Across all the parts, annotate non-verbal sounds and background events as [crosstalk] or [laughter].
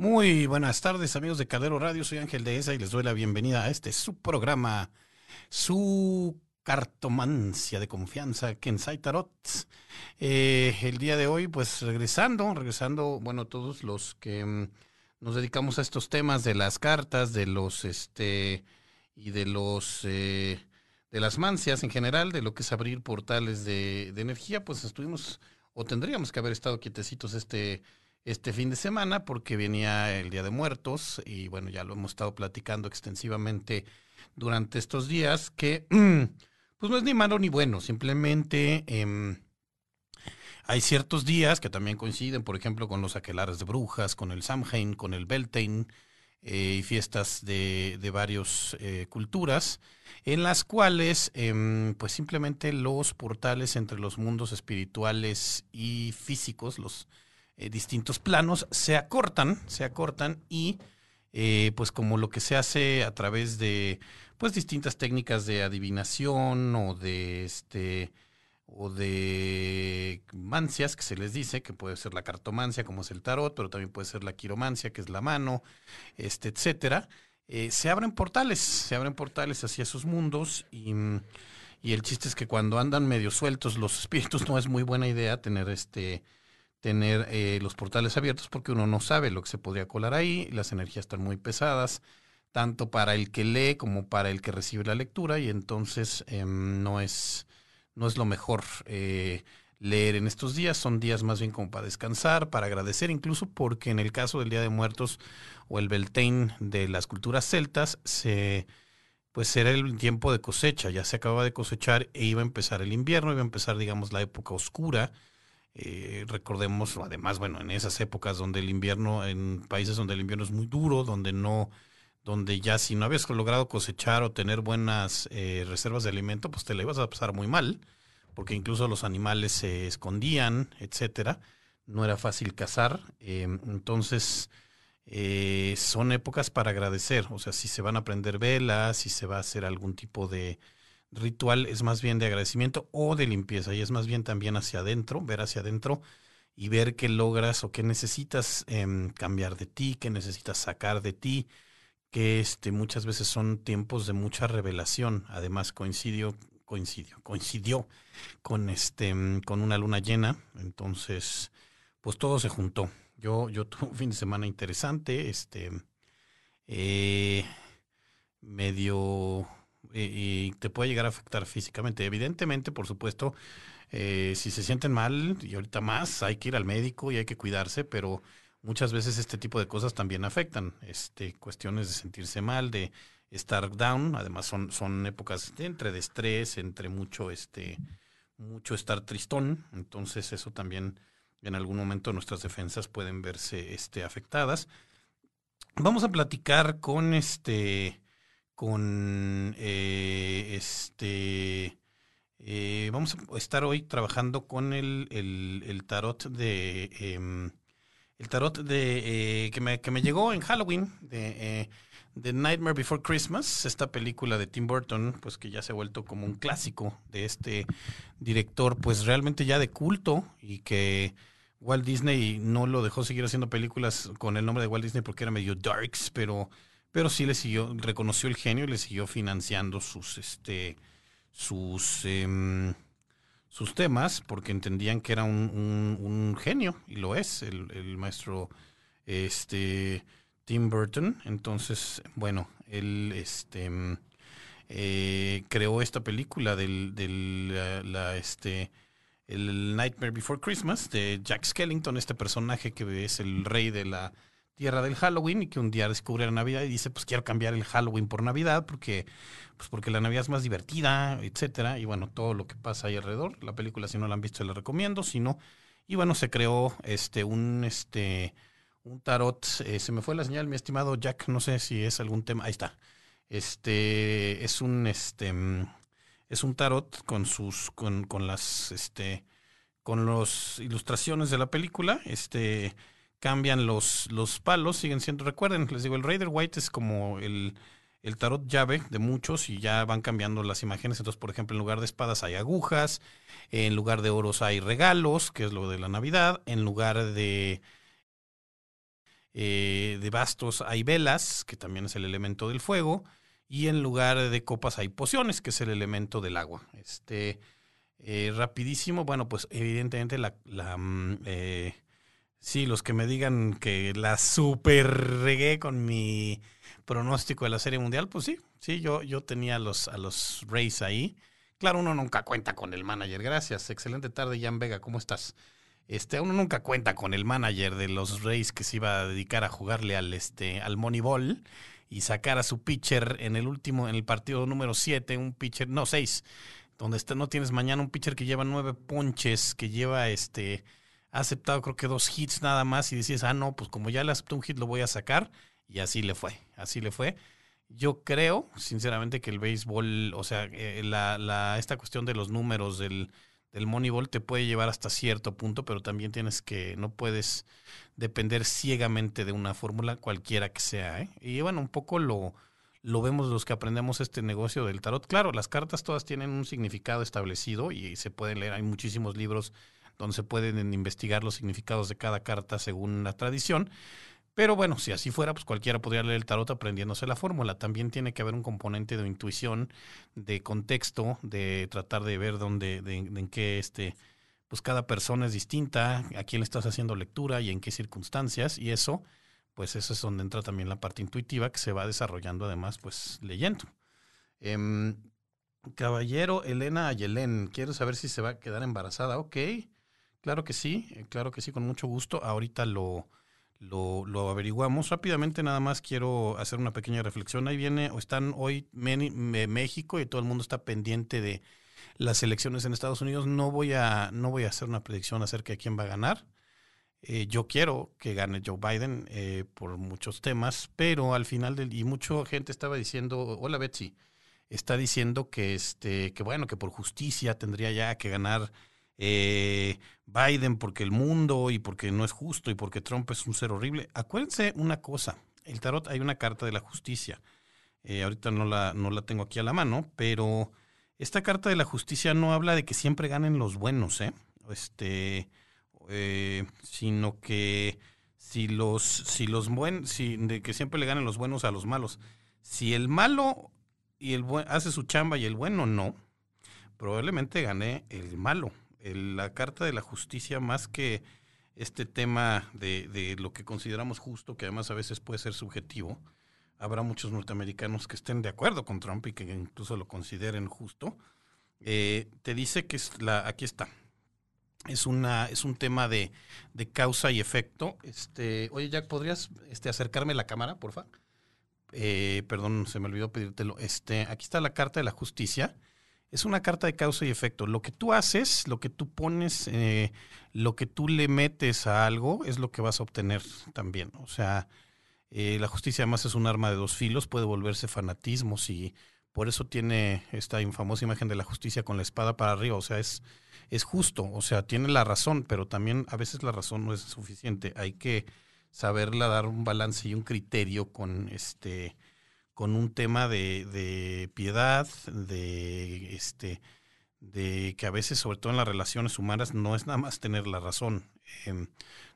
Muy buenas tardes, amigos de Cadero Radio. Soy Ángel de ESA y les doy la bienvenida a este su programa, su cartomancia de confianza, Kensai Tarot. Eh, el día de hoy, pues regresando, regresando, bueno, todos los que mm, nos dedicamos a estos temas de las cartas, de los, este, y de los, eh, de las mancias en general, de lo que es abrir portales de, de energía, pues estuvimos, o tendríamos que haber estado quietecitos este este fin de semana porque venía el Día de Muertos y bueno, ya lo hemos estado platicando extensivamente durante estos días que [clears throat] pues no es ni malo ni bueno, simplemente eh, hay ciertos días que también coinciden, por ejemplo, con los aquelares de brujas, con el Samhain, con el Beltane eh, y fiestas de, de varias eh, culturas, en las cuales eh, pues simplemente los portales entre los mundos espirituales y físicos, los eh, distintos planos, se acortan, se acortan y eh, pues como lo que se hace a través de pues distintas técnicas de adivinación o de este o de mancias que se les dice, que puede ser la cartomancia como es el tarot, pero también puede ser la quiromancia que es la mano, este, etcétera. Eh, se abren portales, se abren portales hacia esos mundos y, y el chiste es que cuando andan medio sueltos los [laughs] espíritus no es muy buena idea tener este tener eh, los portales abiertos porque uno no sabe lo que se podría colar ahí, las energías están muy pesadas, tanto para el que lee como para el que recibe la lectura, y entonces eh, no, es, no es lo mejor eh, leer en estos días, son días más bien como para descansar, para agradecer, incluso porque en el caso del Día de Muertos o el Beltane de las culturas celtas, se pues era el tiempo de cosecha, ya se acababa de cosechar e iba a empezar el invierno, iba a empezar, digamos, la época oscura, eh, recordemos, además, bueno, en esas épocas donde el invierno, en países donde el invierno es muy duro, donde no, donde ya si no habías logrado cosechar o tener buenas eh, reservas de alimento, pues te la ibas a pasar muy mal, porque incluso los animales se escondían, etcétera. No era fácil cazar. Eh, entonces, son épocas para agradecer. O sea, si se van a prender velas, si se va a hacer algún tipo de ritual es más bien de agradecimiento o de limpieza y es más bien también hacia adentro, ver hacia adentro y ver qué logras o qué necesitas eh, cambiar de ti, qué necesitas sacar de ti, que este, muchas veces son tiempos de mucha revelación. Además coincidió, coincidió, coincidió con este, con una luna llena, entonces, pues todo se juntó. Yo, yo tuve un fin de semana interesante, este, eh, medio y, te puede llegar a afectar físicamente. Evidentemente, por supuesto, eh, si se sienten mal y ahorita más, hay que ir al médico y hay que cuidarse, pero muchas veces este tipo de cosas también afectan. Este, cuestiones de sentirse mal, de estar down, además son, son épocas entre de estrés, entre mucho, este, mucho estar tristón, entonces eso también en algún momento nuestras defensas pueden verse este, afectadas. Vamos a platicar con este con eh, este... Eh, vamos a estar hoy trabajando con el, el, el tarot de... Eh, el tarot de eh, que, me, que me llegó en Halloween, de, eh, de Nightmare Before Christmas, esta película de Tim Burton, pues que ya se ha vuelto como un clásico de este director, pues realmente ya de culto y que Walt Disney no lo dejó seguir haciendo películas con el nombre de Walt Disney porque era medio darks, pero pero sí le siguió, reconoció el genio y le siguió financiando sus, este, sus, eh, sus temas, porque entendían que era un, un, genio, y lo es, el, el, maestro este, Tim Burton. Entonces, bueno, él este, eh, creó esta película del, del la, este, el Nightmare Before Christmas de Jack Skellington, este personaje que es el rey de la tierra del Halloween y que un día descubre la Navidad y dice, pues quiero cambiar el Halloween por Navidad porque, pues porque la Navidad es más divertida, etcétera, y bueno, todo lo que pasa ahí alrededor. La película, si no la han visto, la recomiendo, si no, y bueno, se creó este un este un tarot, eh, se me fue la señal, mi estimado Jack, no sé si es algún tema, ahí está. Este es un este es un tarot con sus con, con las este con las ilustraciones de la película, este cambian los, los palos, siguen siendo, recuerden, les digo, el Raider White es como el, el tarot llave de muchos y ya van cambiando las imágenes. Entonces, por ejemplo, en lugar de espadas hay agujas, en lugar de oros hay regalos, que es lo de la Navidad, en lugar de eh, de bastos hay velas, que también es el elemento del fuego, y en lugar de copas hay pociones, que es el elemento del agua. Este, eh, rapidísimo, bueno, pues evidentemente la... mm, eh, sí, los que me digan que la super regué con mi pronóstico de la Serie Mundial, pues sí, sí, yo, yo tenía a los, a los Rays ahí. Claro, uno nunca cuenta con el manager. Gracias. Excelente tarde, Jan Vega. ¿Cómo estás? Este, uno nunca cuenta con el manager de los Rays que se iba a dedicar a jugarle al, este, al Moneyball y sacar a su pitcher en el último, en el partido número 7, un pitcher, no, 6, donde está, no tienes mañana un pitcher que lleva nueve ponches, que lleva este, ha aceptado creo que dos hits nada más y dices, ah, no, pues como ya le aceptó un hit lo voy a sacar y así le fue, así le fue. Yo creo, sinceramente, que el béisbol, o sea, eh, la, la, esta cuestión de los números del del Moneyball te puede llevar hasta cierto punto, pero también tienes que, no puedes depender ciegamente de una fórmula cualquiera que sea. ¿eh? Y bueno, un poco lo, lo vemos los que aprendemos este negocio del tarot. Claro, las cartas todas tienen un significado establecido y se pueden leer, hay muchísimos libros donde se pueden investigar los significados de cada carta según la tradición, pero bueno, si así fuera, pues cualquiera podría leer el tarot aprendiéndose la fórmula. También tiene que haber un componente de intuición, de contexto, de tratar de ver dónde, de, en qué este, pues cada persona es distinta, a quién le estás haciendo lectura y en qué circunstancias. Y eso, pues eso es donde entra también la parte intuitiva que se va desarrollando además, pues leyendo. Em, caballero Elena Ayelén, quiero saber si se va a quedar embarazada. Ok, claro que sí, eh, claro que sí, con mucho gusto. Ahorita lo lo, averiguamos. Rápidamente nada más quiero hacer una pequeña reflexión. Ahí viene, o están hoy México y todo el mundo está pendiente de las elecciones en Estados Unidos. No voy a, no voy a hacer una predicción acerca de quién va a ganar. Eh, yo quiero que gane Joe Biden eh, por muchos temas, pero al final del, y mucha gente estaba diciendo, hola Betsy, está diciendo que este, que bueno, que por justicia tendría ya que ganar eh, Biden porque el mundo y porque no es justo y porque Trump es un ser horrible. Acuérdense una cosa, el tarot hay una carta de la justicia. Eh, ahorita no la, no la tengo aquí a la mano, pero esta carta de la justicia no habla de que siempre ganen los buenos, ¿eh? Este, eh, sino que si los, si los buenos, si, de que siempre le ganen los buenos a los malos. Si el malo y el buen hace su chamba y el bueno no, probablemente gane el malo la Carta de la Justicia, más que este tema de, de, lo que consideramos justo, que además a veces puede ser subjetivo, habrá muchos norteamericanos que estén de acuerdo con Trump y que incluso lo consideren justo, eh, te dice que es la, aquí está, es una es un tema de, causa y efecto. Este, oye Jack, ¿podrías este, acercarme la cámara, porfa? Eh, perdón, se me olvidó pedírtelo. Este, aquí está la Carta de la Justicia es una carta de causa y efecto. Lo que tú haces, lo que tú pones, eh, lo que tú le metes a algo es lo que vas a obtener también. O sea, eh, la justicia además es un arma de dos filos, puede volverse fanatismo y por eso tiene esta infamosa imagen de la justicia con la espada para arriba. O sea, es, es justo, o sea, tiene la razón, pero también a veces la razón no es suficiente. Hay que saberla dar un balance y un criterio con este con un tema de, piedad, de este, de que a veces, sobre todo en las relaciones humanas, no es nada más tener la razón. Em,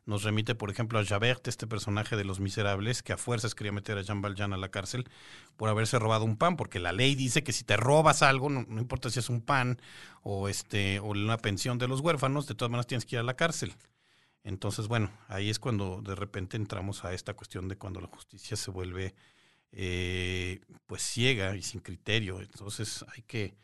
nos remite, por ejemplo, a Javert, este personaje de Los Miserables, que a fuerzas quería meter a Jean Valjean a la cárcel por haberse robado un pan, porque la ley dice que si te robas algo, no, importa si es un pan o, este, o una pensión de los huérfanos, de todas maneras tienes que ir a la cárcel. Entonces, bueno, ahí es cuando de repente entramos a esta cuestión de cuando la justicia se vuelve eh, pues ciega y sin criterio. Entonces hay que,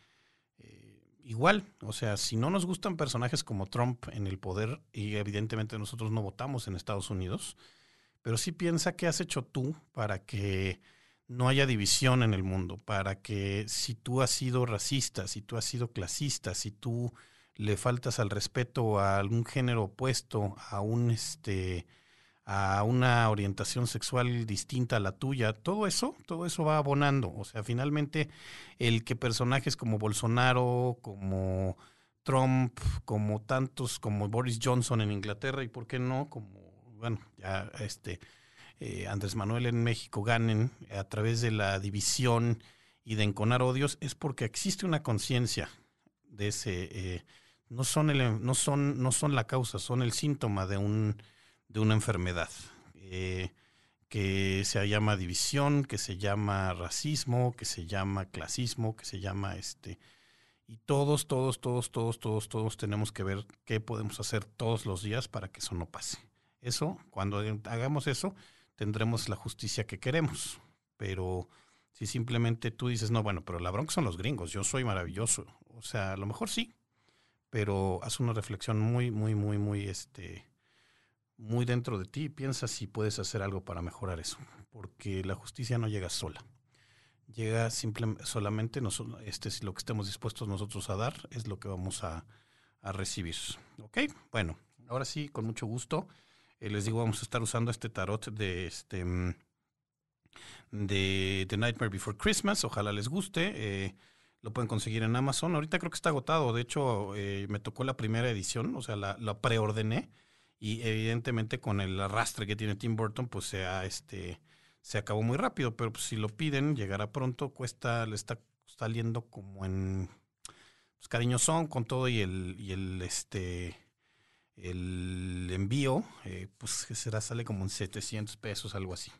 eh, igual, o sea, si no nos gustan personajes como Trump en el poder, y evidentemente nosotros no votamos en Estados Unidos, pero sí piensa qué has hecho tú para que no haya división en el mundo, para que si tú has sido racista, si tú has sido clasista, si tú le faltas al respeto a algún género opuesto, a un este a una orientación sexual distinta a la tuya, todo eso, todo eso va abonando. O sea, finalmente el que personajes como Bolsonaro, como Trump, como tantos, como Boris Johnson en Inglaterra y por qué no, como, bueno, ya este eh, Andrés Manuel en México ganen a través de la división y de enconar odios, es porque existe una conciencia de ese, eh, no, son el, no, son, no son la causa, son el síntoma de un de una enfermedad. eh, que se llama división, que se llama racismo, que se llama clasismo, que se llama este... Y todos, todos, todos, todos, todos, todos tenemos que ver qué podemos hacer todos los días para que eso no pase. Eso, cuando hagamos eso, tendremos la justicia que queremos. Pero si simplemente tú dices, no, bueno, pero la bronca son los gringos, yo soy maravilloso. O sea, a lo mejor sí, pero haz una reflexión muy, muy, muy, muy, este, muy dentro de ti piensa si puedes hacer algo para mejorar eso, porque la justicia no llega sola. Llega simplemente, solamente nosotros, este es lo que estemos dispuestos nosotros a dar, es lo que vamos a, a recibir. ¿Ok? Bueno, ahora sí, con mucho gusto. Eh, les digo, vamos a estar usando este tarot de este mm, de The Nightmare Before Christmas. Ojalá les guste. Eh, lo pueden conseguir en Amazon. Ahorita creo que está agotado. De hecho, eh, me tocó la primera edición, o sea, la preordené. Y evidentemente con el arrastre que tiene Tim Burton, pues se, este, se acabó muy rápido. Pero pues, si lo piden, llegará pronto. Cuesta, le está saliendo como en pues, cariñosón con todo y el, y el este el envío, eh, pues será, sale como en 700 pesos, algo así.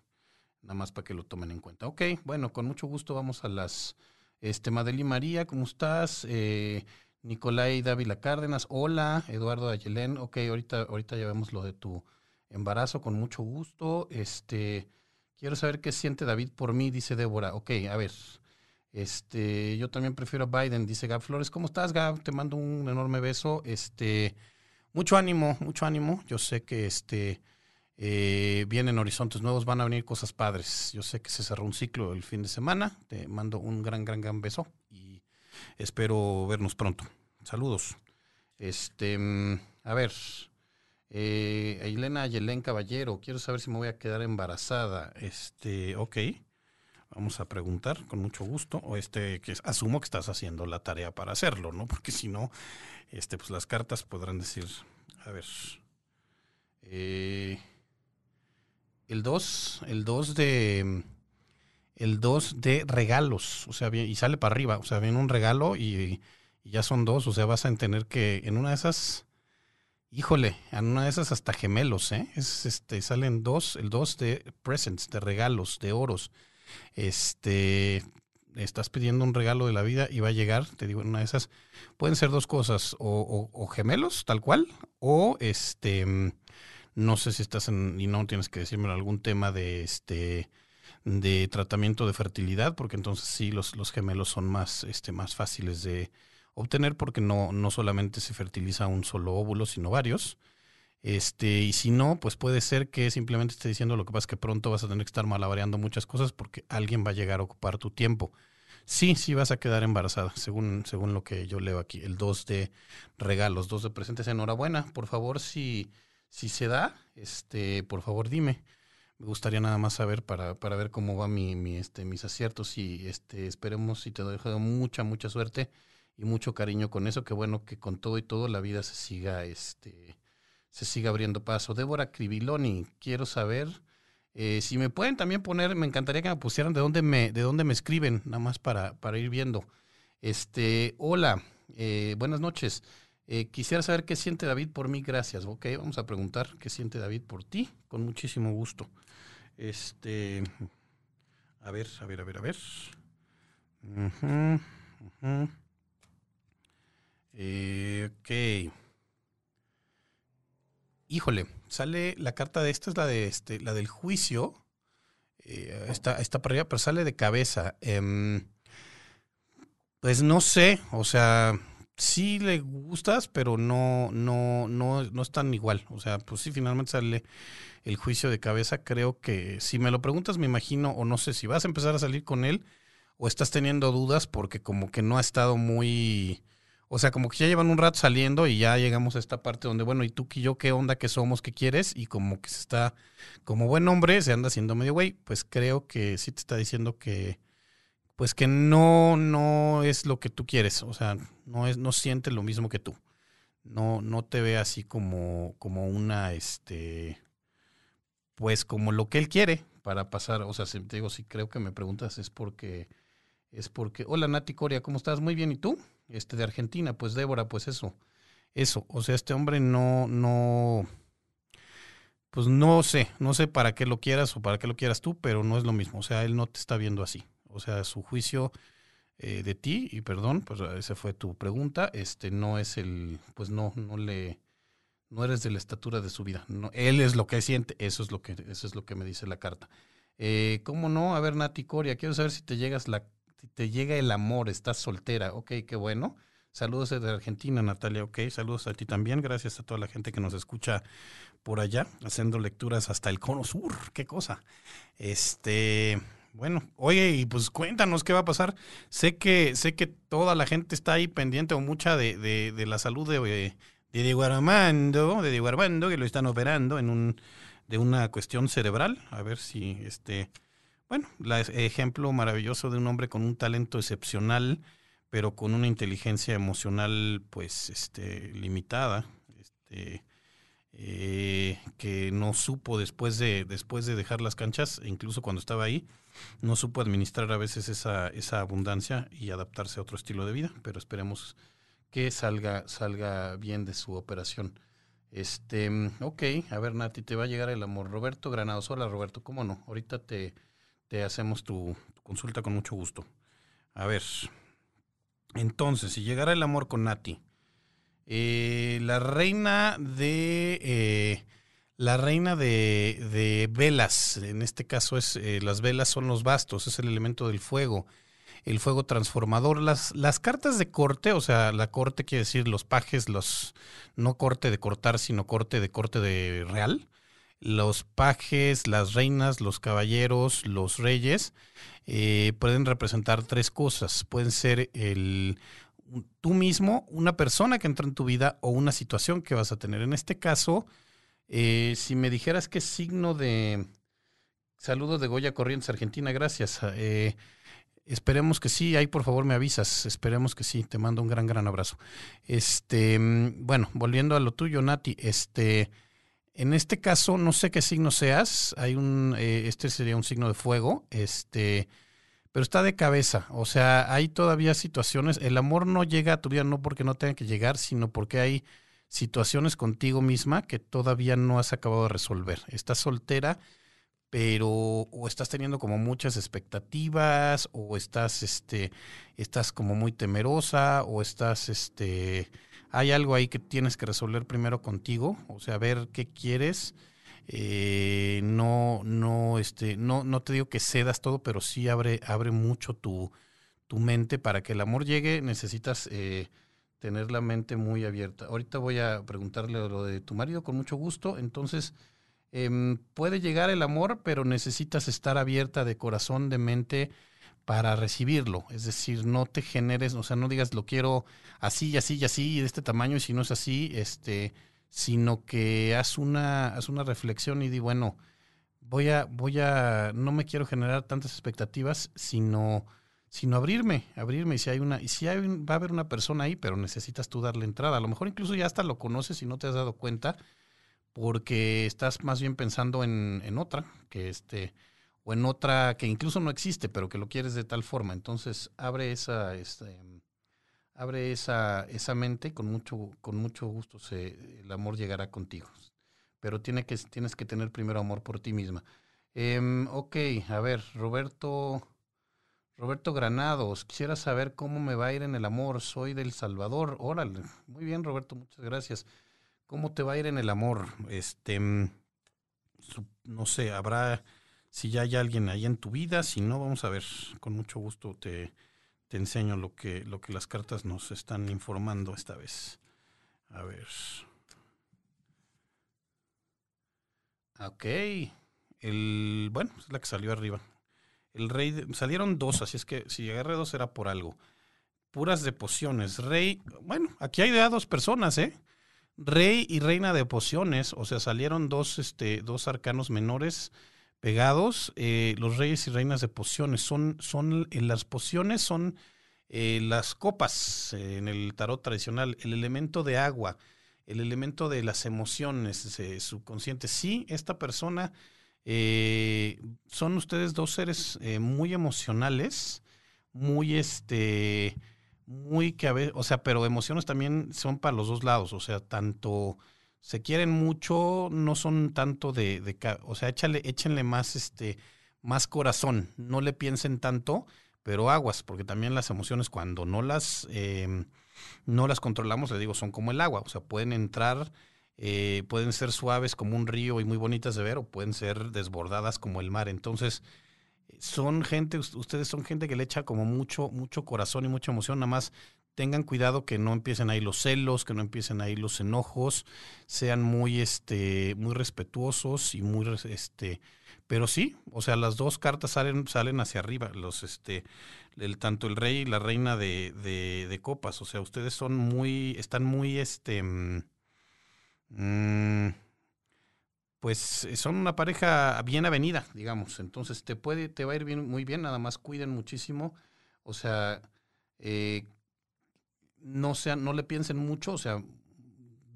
Nada más para que lo tomen en cuenta. Ok, bueno, con mucho gusto vamos a las este, Madeli María, ¿cómo estás? Eh, Nicolai Dávila Cárdenas, hola, Eduardo Ayelén, ok, ahorita, ahorita ya vemos lo de tu embarazo, con mucho gusto. Este, quiero saber qué siente David por mí, dice Débora. Ok, a ver. Este, yo también prefiero a Biden, dice Gab Flores. ¿Cómo estás, Gab? Te mando un enorme beso. Este, mucho ánimo, mucho ánimo. Yo sé que este eh, vienen horizontes nuevos, van a venir cosas padres. Yo sé que se cerró un ciclo el fin de semana. Te mando un gran, gran, gran beso espero vernos pronto. Saludos. Este, mm, a ver, eh, Elena Caballero, quiero saber si me voy a quedar embarazada. Este, ok. Vamos a preguntar con mucho gusto. O este, que asumo que estás haciendo la tarea para hacerlo, ¿no? Porque si no, este, pues las cartas podrán decir, a ver. Eh, el 2, el 2 de el 2 de regalos, o sea, y sale para arriba, o sea, viene un regalo y, ya son dos, o sea, vas a tener que en una de esas híjole, en una de esas hasta gemelos, ¿eh? Es, este salen dos, el 2 de presents, de regalos, de oros. Este estás pidiendo un regalo de la vida y va a llegar, te digo, en una de esas pueden ser dos cosas, o, o gemelos, tal cual, o este no sé si estás en, y no tienes que decirme algún tema de este de tratamiento de fertilidad, porque entonces sí los, los gemelos son más, este, más fáciles de obtener porque no, no solamente se fertiliza un solo óvulo, sino varios. Este, y si no, pues puede ser que simplemente esté diciendo lo que pasa es que pronto vas a tener que estar malabareando muchas cosas porque alguien va a llegar a ocupar tu tiempo. Sí, sí vas a quedar embarazada, según, según lo que yo leo aquí. El 2 de regalos, 2 de presentes. Enhorabuena. Por favor, si si se da, este, por favor dime. Me gustaría nada más saber para, para ver cómo va mi, mi, este, mis aciertos y este, esperemos y te dejo mucha, mucha suerte y mucho cariño con eso. Que bueno que con todo y todo la vida se siga, este, se siga abriendo paso. Débora Cribiloni, quiero saber eh, si me pueden también poner, me encantaría que me pusieran de dónde me, de dónde me escriben, nada más para, para ir viendo. Este, hola, eh, buenas noches. Eh, quisiera saber qué siente David por mí, gracias. Ok, vamos a preguntar qué siente David por ti, con muchísimo gusto. Este, a ver, a ver, a ver, a ver. Eh, ok. Híjole, sale la carta de esta es la de este, la del juicio. Eh, está, está para arriba, pero sale de cabeza. Em, pues no sé, o sea, sí le gustas, pero no, no, no, no es tan igual. O sea, pues sí, finalmente sale el juicio de cabeza. Creo que si me lo preguntas, me imagino, o no sé si vas a empezar a salir con él, o estás teniendo dudas porque como que no ha estado muy. O sea, como que ya llevan un rato saliendo y ya llegamos a esta parte donde, bueno, ¿y tú y yo qué onda, qué somos, qué quieres? Y como que se está, como buen hombre, se anda haciendo medio güey. Pues creo que sí te está diciendo que, pues que no, no es lo que tú quieres, o sea, no, es, no siente lo mismo que tú. No, no te ve así como, como una, este, pues como lo que él quiere para pasar, o sea, si te digo, si creo que me preguntas es porque, es porque, hola Nati Coria, ¿cómo estás? Muy bien, ¿y tú? Este, de Argentina, pues Débora, pues eso, eso, o sea, este hombre no, no, pues no sé, no sé para qué lo quieras o para qué lo quieras tú, pero no es lo mismo. O sea, él no te está viendo así. O sea, su juicio eh, de ti, y perdón, pues esa fue tu pregunta, este no es el, pues no, no le, no eres de la estatura de su vida. No, él es lo que siente, eso es lo que, eso es lo que me dice la carta. Eh, ¿Cómo no? A ver, Nati Coria, quiero saber si te llegas la, si te llega el amor, estás soltera. Ok, qué bueno. Saludos desde Argentina, Natalia. Ok, saludos a ti también. Gracias a toda la gente que nos escucha por allá, haciendo lecturas hasta el cono sur. Qué cosa. Este, bueno, oye, y pues cuéntanos qué va a pasar. Sé que, sé que toda la gente está ahí pendiente o mucha de, de, la salud de, de Diego Armando, de Diego Armando, que lo están operando en un, de una cuestión cerebral. A ver si este, bueno, el ejemplo maravilloso de un hombre con un talento excepcional pero con una inteligencia emocional pues este limitada este eh, que no supo después de después de dejar las canchas incluso cuando estaba ahí no supo administrar a veces esa, esa abundancia y adaptarse a otro estilo de vida pero esperemos que salga salga bien de su operación. Este ok a ver Nati te va a llegar el amor. Roberto Granados hola Roberto cómo no ahorita te, te hacemos tu consulta con mucho gusto. A ver entonces, si llegara el amor con Nati, eh, la reina de eh, la reina de, velas, en este caso es eh, las velas son los bastos, es el elemento del fuego, el fuego transformador. Las, las cartas de corte, o sea, la corte quiere decir los pajes, los no corte de cortar, sino corte de corte de real los pajes, las reinas, los caballeros, los reyes, pueden representar tres cosas. Pueden ser el, tú mismo, una persona que entra en tu vida o una situación que vas a tener. En este caso, eh, si me dijeras qué signo de... Saludos de Goya Corrientes, Argentina, gracias. Eh, esperemos que sí, ahí por favor me avisas, esperemos que sí, te mando un gran, gran abrazo. Este, mm, bueno, volviendo a lo tuyo, Nati, este... En este caso, no sé qué signo seas. Hay un, eh, este sería un signo de fuego, este, pero está de cabeza. O sea, hay todavía situaciones. El amor no llega a tu vida no porque no tenga que llegar, sino porque hay situaciones contigo misma que todavía no has acabado de resolver. Estás soltera, pero o estás teniendo como muchas expectativas, o estás, este, estás como muy temerosa, o estás, este, hay algo ahí que tienes que resolver primero contigo, o sea, ver qué quieres. Eh, no, no, este, no, no te digo que cedas todo, pero sí abre, abre mucho tu, tu mente para que el amor llegue. Necesitas eh, tener la mente muy abierta. Ahorita voy a preguntarle lo de tu marido con mucho gusto. Entonces, em, puede llegar el amor, pero necesitas estar abierta de corazón, de mente para recibirlo. Es decir, no te generes, o sea, no digas lo quiero así y así y así de este tamaño y si no es así, este, sino que haz una, haz una reflexión y di, bueno, voy a, voy a, no me quiero generar tantas expectativas, sino, sino abrirme, abrirme. Y si hay una, si hay, va a haber una persona ahí, pero necesitas tú darle entrada. A lo mejor incluso ya hasta lo conoces y no te has dado cuenta, porque estás más bien pensando en, en otra, que este, o en otra que incluso no existe, pero que lo quieres de tal forma. Entonces abre esa, este, abre esa, esa mente con mucho, con mucho gusto se, el amor llegará contigo. Pero tiene que, tienes que tener primero amor por ti misma. Eh, ok, a ver, Roberto, Roberto Granados, quisiera saber cómo me va a ir en el amor. Soy del Salvador. Órale, muy bien, Roberto, muchas gracias. ¿Cómo te va a ir en el amor? Este, mm, no sé, habrá si ya hay alguien ahí en tu vida, si no, vamos a ver, con mucho gusto te, te enseño lo que, lo que las cartas nos están informando esta vez. A ver. Ok. El, bueno, es la que salió arriba. El rey, salieron dos, así es que si agarré dos era por algo. Puras de pociones. Rey, bueno, aquí hay de dos personas, ¿eh? Rey y reina de pociones, o sea, salieron dos, este, dos arcanos menores pegados, eh, los reyes y reinas de pociones. Son, son eh, las pociones son eh, las copas en el tarot tradicional, el elemento de agua, el elemento de las emociones subconscientes. Sí, esta persona, son ustedes dos seres muy emocionales, muy este, muy que a veces, o sea, pero emociones también son para los dos lados, o sea, tanto se quieren mucho, no son tanto de, de o sea, échale, échenle más, este, más corazón, no le piensen tanto, pero aguas, porque también las emociones cuando no las, em, no las controlamos, le digo, son como el agua, o sea, pueden entrar, eh, pueden ser suaves como un río y muy bonitas de ver, o pueden ser desbordadas como el mar. Entonces, son gente, ustedes son gente que le echa como mucho, mucho corazón y mucha emoción, nada más tengan cuidado que no empiecen ahí los celos, que no empiecen ahí los enojos, sean muy, este, muy respetuosos y muy, este, pero sí, o sea, las dos cartas salen, salen hacia arriba, los, este, el, tanto el rey y la reina de, de, copas, o sea, ustedes son muy, están muy, este, mm, mm, pues son una pareja bien avenida, digamos, entonces te puede, te va a ir bien, muy bien, nada más cuiden muchísimo, o sea, eh, no sean, no le piensen mucho, o sea,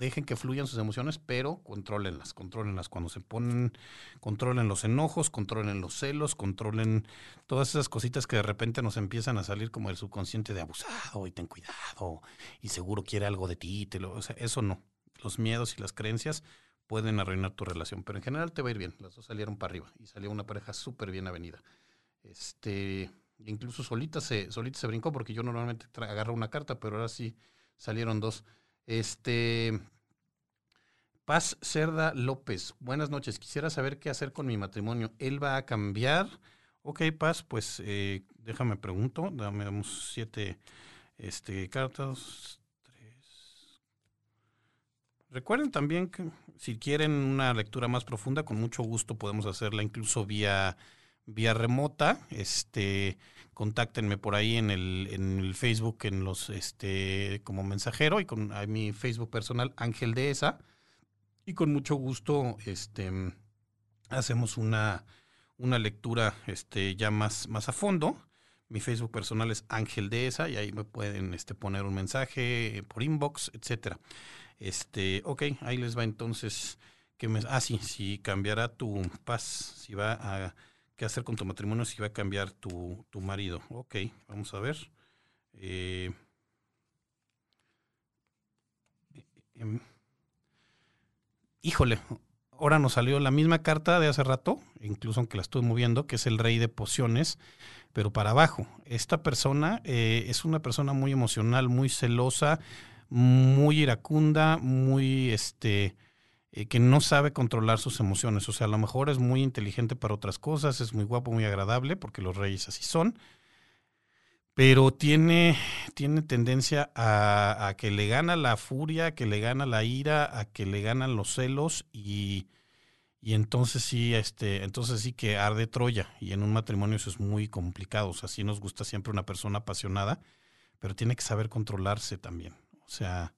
dejen que fluyan sus emociones, pero controlenlas, controlenlas. Cuando se ponen, controlen los enojos, controlen los celos, controlen todas esas cositas que de repente nos empiezan a salir como el subconsciente de abusado y ten cuidado y seguro quiere algo de ti. O sea, eso no. Los miedos y las creencias pueden arruinar tu relación, pero en general te va a ir bien. Las dos salieron para arriba y salió una pareja súper bien avenida. Este, incluso solita se, solita se brincó porque yo normalmente agarro una carta, pero ahora sí salieron dos. Este, Paz Cerda López, buenas noches. Quisiera saber qué hacer con mi matrimonio. ¿Él va a cambiar? Ok, Paz, pues eh, déjame pregunto. Dame siete este, cartas. Recuerden también que si quieren una lectura más profunda, con mucho gusto podemos hacerla incluso vía vía remota, este, contáctenme por ahí en el, en el Facebook, en los, este, como mensajero y con mi Facebook personal Ángel de esa y con mucho gusto, este, hacemos una, una lectura, este, ya más, más a fondo. Mi Facebook personal es Ángel de esa y ahí me pueden, este, poner un mensaje por inbox, etcétera. Este, ok, ahí les va entonces que me, ah, sí, si cambiará tu paz, si va a qué hacer con tu matrimonio si va a cambiar tu, marido. Ok, vamos a ver. Eh, em, híjole, ahora nos salió la misma carta de hace rato, incluso aunque la estoy moviendo, que es el rey de pociones, pero para abajo. Esta persona eh, es una persona muy emocional, muy celosa, muy iracunda, muy este eh, que no sabe controlar sus emociones. O sea, a lo mejor es muy inteligente para otras cosas, es muy guapo, muy agradable, porque los reyes así son. Pero tiene, tiene tendencia a, que le gana la furia, a que le gana la ira, a que le ganan los celos y, y entonces sí, este, entonces sí que arde Troya. Y en un matrimonio eso es muy complicado. O sea, sí nos gusta siempre una persona apasionada, pero tiene que saber controlarse también. O sea,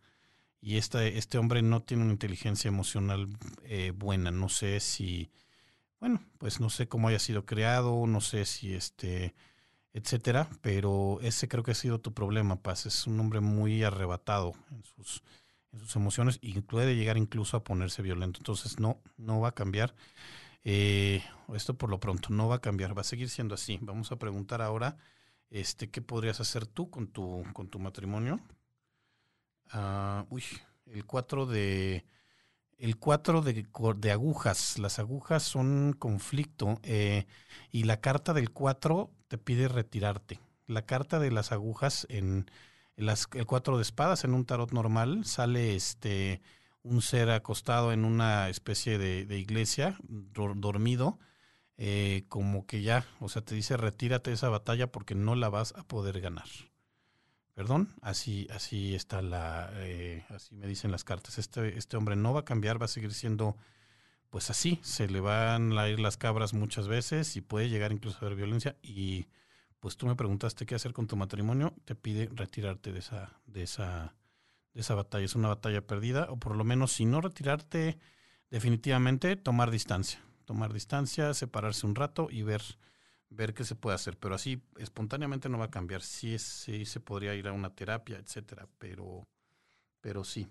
y este, este hombre no tiene una inteligencia emocional eh, buena. No sé si, bueno, pues no sé cómo haya sido creado, no sé si este, etcétera, pero ese creo que ha sido tu problema, Paz. Es un hombre muy arrebatado en sus, en sus emociones y puede llegar incluso a ponerse violento. Entonces, no, no va a cambiar. Eh, esto por lo pronto no va a cambiar, va a seguir siendo así. Vamos a preguntar ahora, este, ¿qué podrías hacer tú con tu, con tu matrimonio? Ah, uy, el 4 de... El 4 de, de, agujas. Las agujas son conflicto eh, y la carta del 4 te pide retirarte. La carta de las agujas en, el 4 de espadas en un tarot normal sale este un ser acostado en una especie de, de iglesia, dormido, eh, como que ya, o sea, te dice retírate de esa batalla porque no la vas a poder ganar. Perdón, así, así está la, eh, así me dicen las cartas. Este, este hombre no va a cambiar, va a seguir siendo, pues así, se le van a ir las cabras muchas veces y puede llegar incluso a haber violencia. Y pues tú me preguntaste qué hacer con tu matrimonio, te pide retirarte de esa, de esa, de esa batalla. Es una batalla perdida, o por lo menos si no retirarte definitivamente, tomar distancia. Tomar distancia, separarse un rato y ver ver qué se puede hacer, pero así espontáneamente no va a cambiar. Sí, sí se podría ir a una terapia, etcétera, pero, pero sí,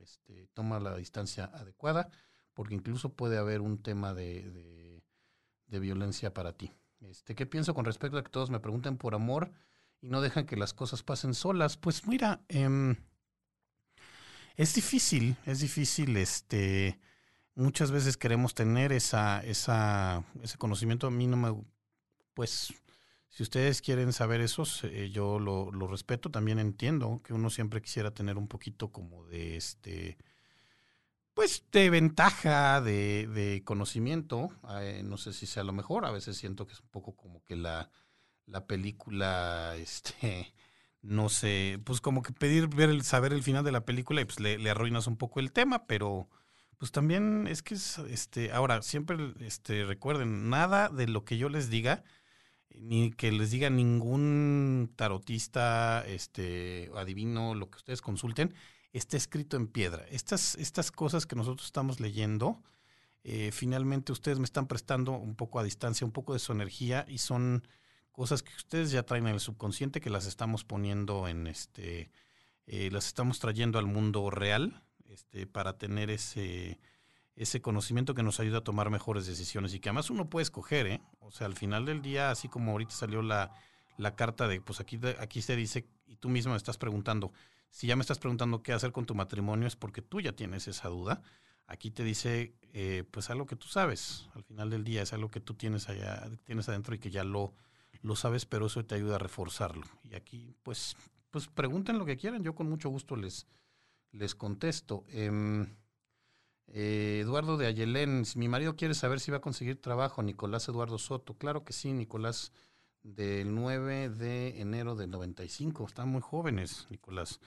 este, toma la distancia adecuada, porque incluso puede haber un tema de, de, violencia para ti. Este, ¿Qué pienso con respecto a que todos me pregunten por amor y no dejan que las cosas pasen solas? Pues mira, em, es difícil, es difícil, este, muchas veces queremos tener esa, esa, ese conocimiento. A mí no me, pues, si ustedes quieren saber eso, eh, yo lo, respeto. También entiendo que uno siempre quisiera tener un poquito como de este, pues, de ventaja, de, de conocimiento. Eh, no sé si sea lo mejor. A veces siento que es un poco como que la, la película, [laughs] este, no sé, pues como que pedir ver saber el final de la película y pues le, le arruinas un poco el tema, pero pues también es que es, este, ahora, siempre este, recuerden, nada de lo que yo les diga, ni que les diga ningún tarotista, este, adivino, lo que ustedes consulten, está escrito en piedra. Estas, estas cosas que nosotros estamos leyendo, eh, finalmente ustedes me están prestando un poco a distancia, un poco de su energía y son cosas que ustedes ya traen en el subconsciente que las estamos poniendo en este, eh, las estamos trayendo al mundo real este, para tener ese, ese conocimiento que nos ayuda a tomar mejores decisiones y que además uno puede escoger, ¿eh? O sea, al final del día, así como ahorita salió la, la carta de, pues aquí, aquí se dice, y tú mismo me estás preguntando, si ya me estás preguntando qué hacer con tu matrimonio es porque tú ya tienes esa duda. Aquí te dice, eh, pues algo que tú sabes, al final del día es algo que tú tienes allá, tienes adentro y que ya lo, lo sabes, pero eso te ayuda a reforzarlo. Y aquí, pues, pues pregunten lo que quieran, yo con mucho gusto les, les contesto. Em, eh, Eduardo de Ayelén, si mi marido quiere saber si va a conseguir trabajo, Nicolás Eduardo Soto. Claro que sí, Nicolás, del 9 de enero del 95. Están muy jóvenes, Nicolás.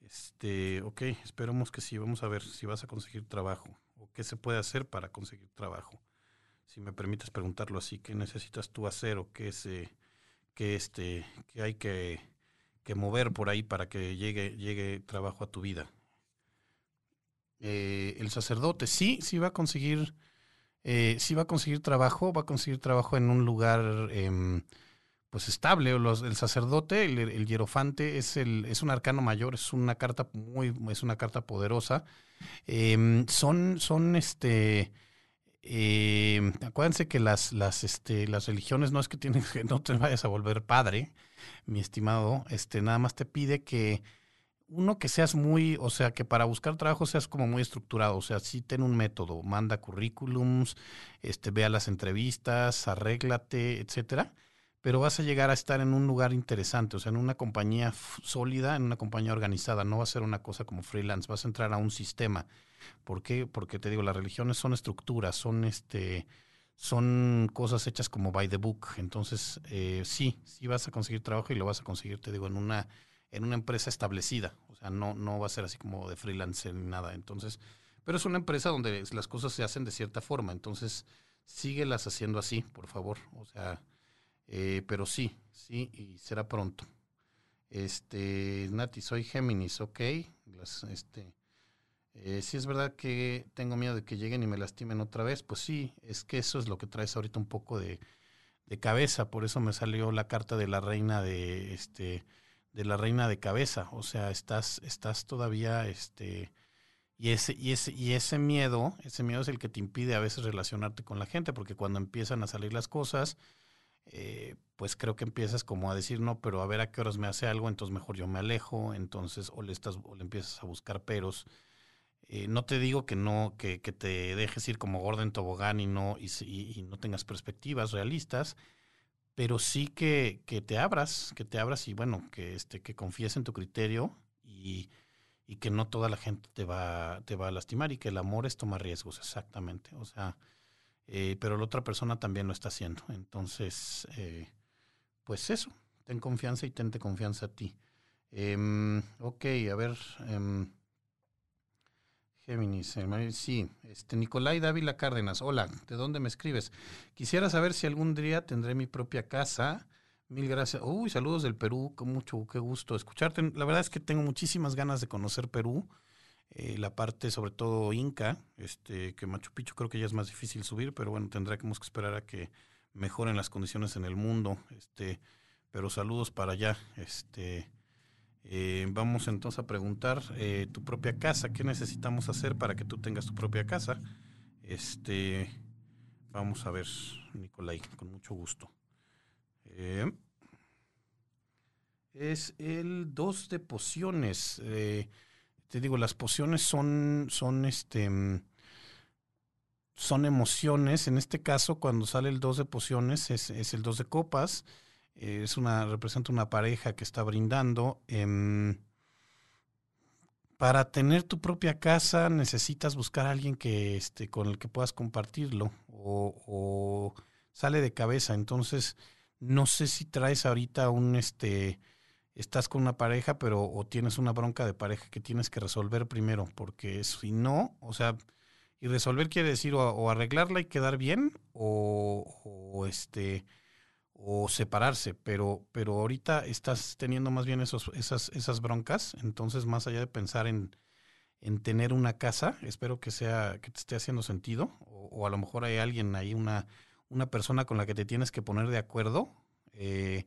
Este, ok, esperemos que sí. Vamos a ver si vas a conseguir trabajo o qué se puede hacer para conseguir trabajo si me permites preguntarlo así, ¿qué necesitas tú hacer o qué, se, qué, este, qué hay que, mover por ahí para que llegue, llegue trabajo a tu vida? Eh, el sacerdote, sí, sí va a conseguir, eh, sí va a conseguir trabajo, va a conseguir trabajo en un lugar em, pues estable. El sacerdote, el, hierofante, es el, es un arcano mayor, es una carta muy, es una carta poderosa. Em, son, son este eh, acuérdense que las, las, este, las religiones no es que tienes [laughs] que no te vayas a volver padre, mi estimado, este, nada más te pide que uno que seas muy, o sea, que para buscar trabajo seas como muy estructurado, o sea, sí ten un método, manda currículums, este, vea las entrevistas, arréglate, etcétera, pero vas a llegar a estar en un lugar interesante, o sea, en una compañía sólida, en una compañía organizada, no va a ser una cosa como freelance, vas a entrar a un sistema ¿Por qué? Porque te digo, las religiones son estructuras, son este son cosas hechas como by the book. Entonces, eh, sí, sí vas a conseguir trabajo y lo vas a conseguir, te digo, en una, en una empresa establecida. O sea, no, no va a ser así como de freelance ni nada. Entonces, pero es una empresa donde las cosas se hacen de cierta forma. Entonces, síguelas haciendo así, por favor. O sea, eh, pero sí, sí, y será pronto. Este, Nati, soy Géminis, ok. Las, este, eh, si es verdad que tengo miedo de que lleguen y me lastimen otra vez, pues sí, es que eso es lo que traes ahorita un poco de, cabeza, por eso me salió la carta de la reina de este de la reina de cabeza, o sea, estás estás todavía este y ese y ese y ese miedo, ese miedo es el que te impide a veces relacionarte con la gente, porque cuando empiezan a salir las cosas, eh, pues creo que empiezas como a decir, no, pero a ver a qué horas me hace algo, entonces mejor yo me alejo, entonces o le estás o le empiezas a buscar peros. Eh, no te digo que no, que, te dejes ir como gordo en tobogán y no, y, no tengas perspectivas realistas, pero sí que, te abras, que te abras y bueno, que este, que confíes en tu criterio y, que no toda la gente te va, te va a lastimar y que el amor es tomar riesgos, exactamente. O sea, eh, pero la otra persona también lo está haciendo. Entonces, eh, pues eso, ten confianza y tente confianza a ti. Em, ok, a ver. Em, Géminis, sí. Este, Nicolai Dávila Cárdenas, hola, ¿de dónde me escribes? Quisiera saber si algún día tendré mi propia casa. Mil gracias. Uy, saludos del Perú, con mucho, qué gusto escucharte. La verdad es que tengo muchísimas ganas de conocer Perú, eh, la parte sobre todo Inca, este, que Machu Picchu creo que ya es más difícil subir, pero bueno, tendremos que esperar a que mejoren las condiciones en el mundo. Este, pero saludos para allá. Este, eh, vamos entonces a preguntar eh, tu propia casa, ¿qué necesitamos hacer para que tú tengas tu propia casa? Este, vamos a ver, Nicolai, con mucho gusto. Eh, es el 2 de pociones. te digo, las pociones son, son este, son emociones. En este caso, cuando sale el dos de pociones, es, es el dos de copas. Eh, es una, representa una pareja que está brindando. Em, para tener tu propia casa necesitas buscar a alguien que, este, con el que puedas compartirlo o, o sale de cabeza. Entonces, no sé si traes ahorita un, este, estás con una pareja, pero o tienes una bronca de pareja que tienes que resolver primero, porque si no, o sea, y resolver quiere decir o, arreglarla y quedar bien, o, este o separarse, pero, pero ahorita estás teniendo más bien esos, esas, esas broncas, entonces más allá de pensar en, en tener una casa, espero que sea, que te esté haciendo sentido, o, a lo mejor hay alguien ahí, una, una persona con la que te tienes que poner de acuerdo, eh,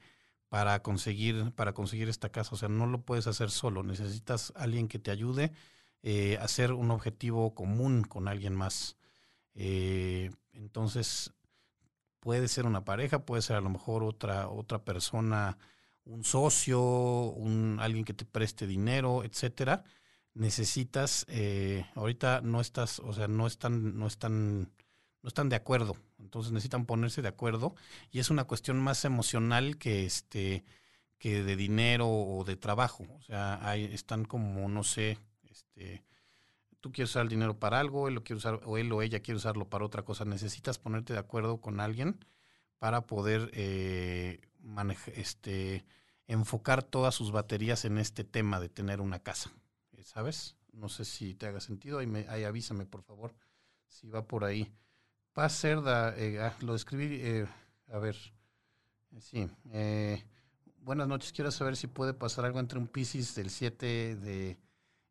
para conseguir, para conseguir esta casa. O sea, no lo puedes hacer solo, necesitas alguien que te ayude eh, a hacer un objetivo común con alguien más. Eh, entonces, puede ser una pareja, puede ser a lo mejor otra, otra persona, un socio, un, alguien que te preste dinero, etcétera. Necesitas, eh, ahorita no estás, o sea, no están, no están no están de acuerdo, entonces necesitan ponerse de acuerdo. Y es una cuestión más emocional que este que de dinero o de trabajo, o sea, hay, están como no sé, este tú quieres usar el dinero para algo, él lo quiere usar o él o ella quiere usarlo para otra cosa, necesitas ponerte de acuerdo con alguien para poder eh, este enfocar todas sus baterías en este tema de tener una casa, ¿sabes? No sé si te haga sentido, ahí, me, ahí avísame por favor si va por ahí. Paz Cerda, eh, ah, lo escribí, eh, a ver, eh, sí. buenas noches, quiero saber si puede pasar algo entre un Pisces del 7 de,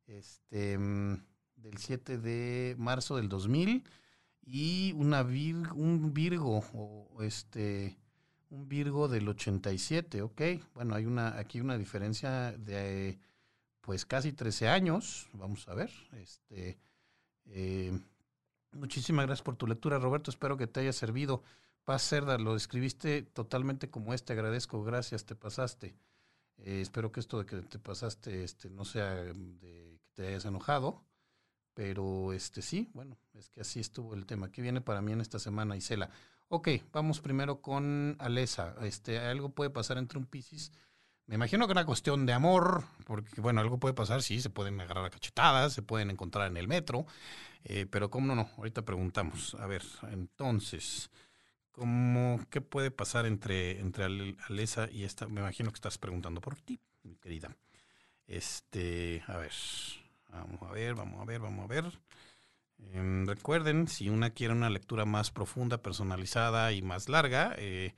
este, mm, del 7 de marzo del 2000 y una un Virgo, o este, un Virgo del 87, ok. Bueno, hay una, aquí una diferencia de, pues casi 13 años, vamos a ver, este, Muchísimas gracias por tu lectura, Roberto. Espero que te haya servido. Paz Cerda, lo escribiste totalmente como este. Agradezco, gracias, te pasaste. Eh, espero que esto de que te pasaste este, no sea de que te hayas enojado, pero este sí, bueno, es que así estuvo el tema. ¿Qué viene para mí en esta semana, Isela? Ok, vamos primero con Alesa. Este, algo puede pasar entre un Piscis. Me imagino que una cuestión de amor, porque bueno, algo puede pasar, sí, se pueden agarrar a cachetadas, se pueden encontrar en el metro, eh, pero ¿cómo no, no? Ahorita preguntamos. A ver, entonces, ¿cómo, ¿qué puede pasar entre, entre Alesa y esta? Me imagino que estás preguntando por ti, mi querida. Este, a ver, vamos a ver, vamos a ver, vamos a ver. Em, recuerden, si una quiere una lectura más profunda, personalizada y más larga, eh,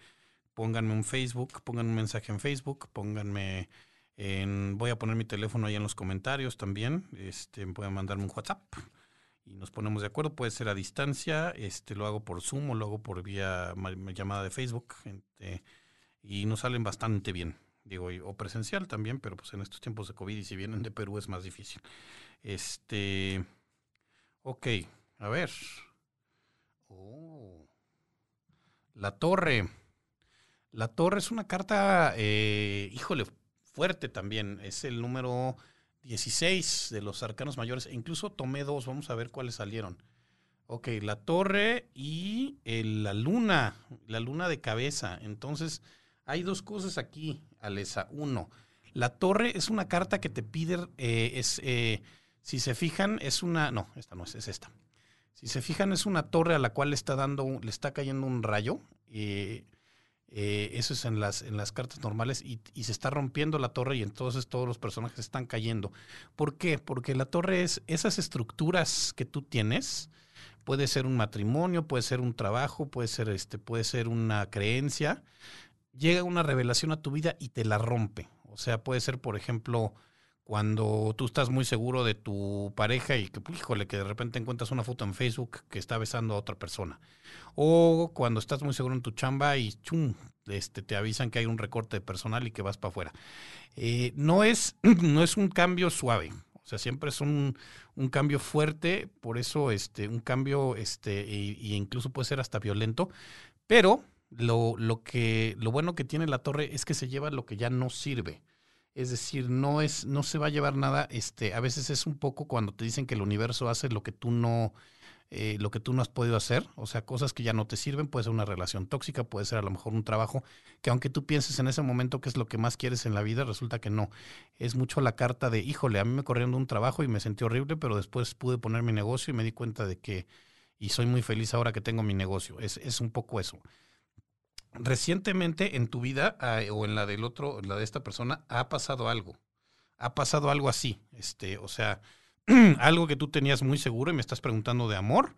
pónganme un Facebook, pónganme un mensaje en Facebook, pónganme en, voy a poner mi teléfono ahí en los comentarios también, este, pueden mandarme un WhatsApp y nos ponemos de acuerdo. Puede ser a distancia, este, lo hago por Zoom o lo hago por vía llamada de Facebook. Este, y nos salen bastante bien. Digo, o presencial también, pero pues en estos tiempos de COVID y si vienen de Perú es más difícil. Este. Ok, a ver. Oh. La torre. La torre es una carta, eh, híjole, fuerte también. Es el número 16 de los arcanos mayores, e incluso tomé dos, vamos a ver cuáles salieron. Ok, la torre y la luna, la luna de cabeza. Entonces, hay dos cosas aquí, Alesa. Uno, la torre es una carta que te pide, eh, es, eh, si se fijan, es una, no, esta no es, es esta. Si se fijan, es una torre a la cual le está dando, le está cayendo un rayo. Eh, eh, eso es en las, en las cartas normales y, se está rompiendo la torre y entonces todos los personajes están cayendo. ¿Por qué? Porque la torre es esas estructuras que tú tienes. Puede ser un matrimonio, puede ser un trabajo, puede ser, este, puede ser una creencia. Llega una revelación a tu vida y te la rompe. O sea, puede ser, por ejemplo, cuando tú estás muy seguro de tu pareja y que, híjole, que de repente encuentras una foto en Facebook que está besando a otra persona. O cuando estás muy seguro en tu chamba y chum, este, te avisan que hay un recorte de personal y que vas para afuera. Eh, no, es, [clears throat] no es un cambio suave. O sea, siempre es un, un cambio fuerte, por eso este, un cambio, este, e, incluso puede ser hasta violento, pero lo, lo, que, lo bueno que tiene la torre es que se lleva lo que ya no sirve. Es decir, no es, no se va a llevar nada. Este, a veces es un poco cuando te dicen que el universo hace lo que tú no, eh, lo que tú no has podido hacer, o sea, cosas que ya no te sirven, puede ser una relación tóxica, puede ser a lo mejor un trabajo que aunque tú pienses en ese momento que es lo que más quieres en la vida, resulta que no. Es mucho la carta de, híjole, a mí me corrieron de un trabajo y me sentí horrible, pero después pude poner mi negocio y me di cuenta de que, y soy muy feliz ahora que tengo mi negocio. Es, es un poco eso. Recientemente en tu vida ah, o en la del otro, la de esta persona, ha pasado algo. Ha pasado algo así. Este, o sea, [clears throat] algo que tú tenías muy seguro y me estás preguntando de amor,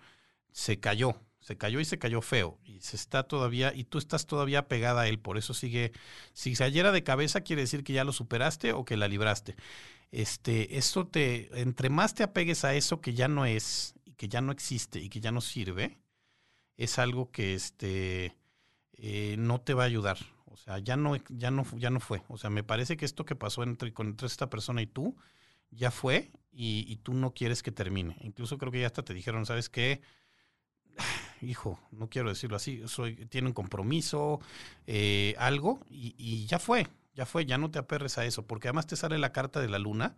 se cayó, se cayó y se cayó feo y se está todavía y tú estás todavía pegada a él, por eso sigue si se ayer de cabeza quiere decir que ya lo superaste o que la libraste. Este, esto te entre más te apegues a eso que ya no es y que ya no existe y que ya no sirve, es algo que este eh, no te va a ayudar. O sea, ya no, ya no, ya no fue. O sea, me parece que esto que pasó entre, entre esta persona y tú ya fue y, tú no quieres que termine. Incluso creo que ya hasta te dijeron, ¿sabes qué? [sighs] Hijo, no quiero decirlo así, soy, tiene un compromiso, eh, algo, y, y ya fue, ya fue, ya no te aperres a eso, porque además te sale la carta de la luna,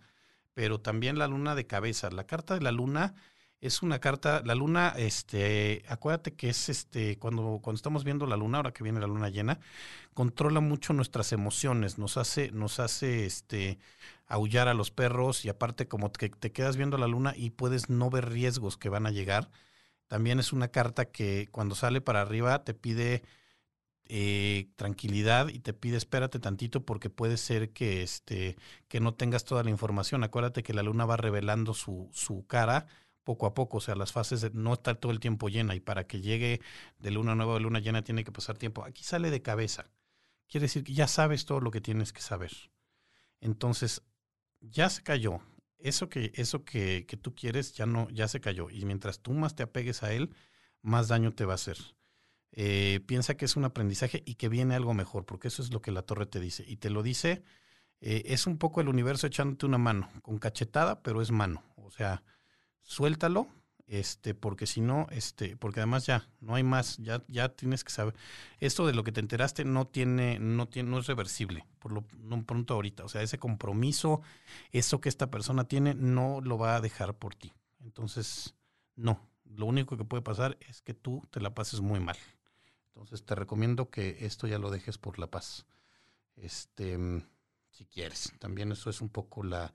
pero también la luna de cabeza. La carta de la luna es una carta, la luna, este, acuérdate que es este, cuando, cuando estamos viendo la luna, ahora que viene la luna llena, controla mucho nuestras emociones, nos hace, nos hace este aullar a los perros y aparte como que te quedas viendo la luna y puedes no ver riesgos que van a llegar. También es una carta que cuando sale para arriba te pide eh, tranquilidad y te pide espérate tantito porque puede ser que, este, que no tengas toda la información. Acuérdate que la luna va revelando su, su cara poco a poco, o sea, las fases de no estar todo el tiempo llena y para que llegue de luna nueva a luna llena tiene que pasar tiempo. Aquí sale de cabeza. Quiere decir que ya sabes todo lo que tienes que saber. Entonces, ya se cayó. Eso que, eso que, que tú quieres ya no, ya se cayó. Y mientras tú más te apegues a él, más daño te va a hacer. Eh, piensa que es un aprendizaje y que viene algo mejor, porque eso es lo que la torre te dice. Y te lo dice, eh, es un poco el universo echándote una mano, con cachetada, pero es mano. O sea, suéltalo, este, porque si no, este, porque además ya no hay más, ya, ya tienes que saber. Esto de lo que te enteraste no tiene, no tiene, no es reversible, por lo no pronto ahorita. O sea, ese compromiso, eso que esta persona tiene, no lo va a dejar por ti. Entonces, no. Lo único que puede pasar es que tú te la pases muy mal. Entonces te recomiendo que esto ya lo dejes por la paz. Este, si quieres. También eso es un poco la,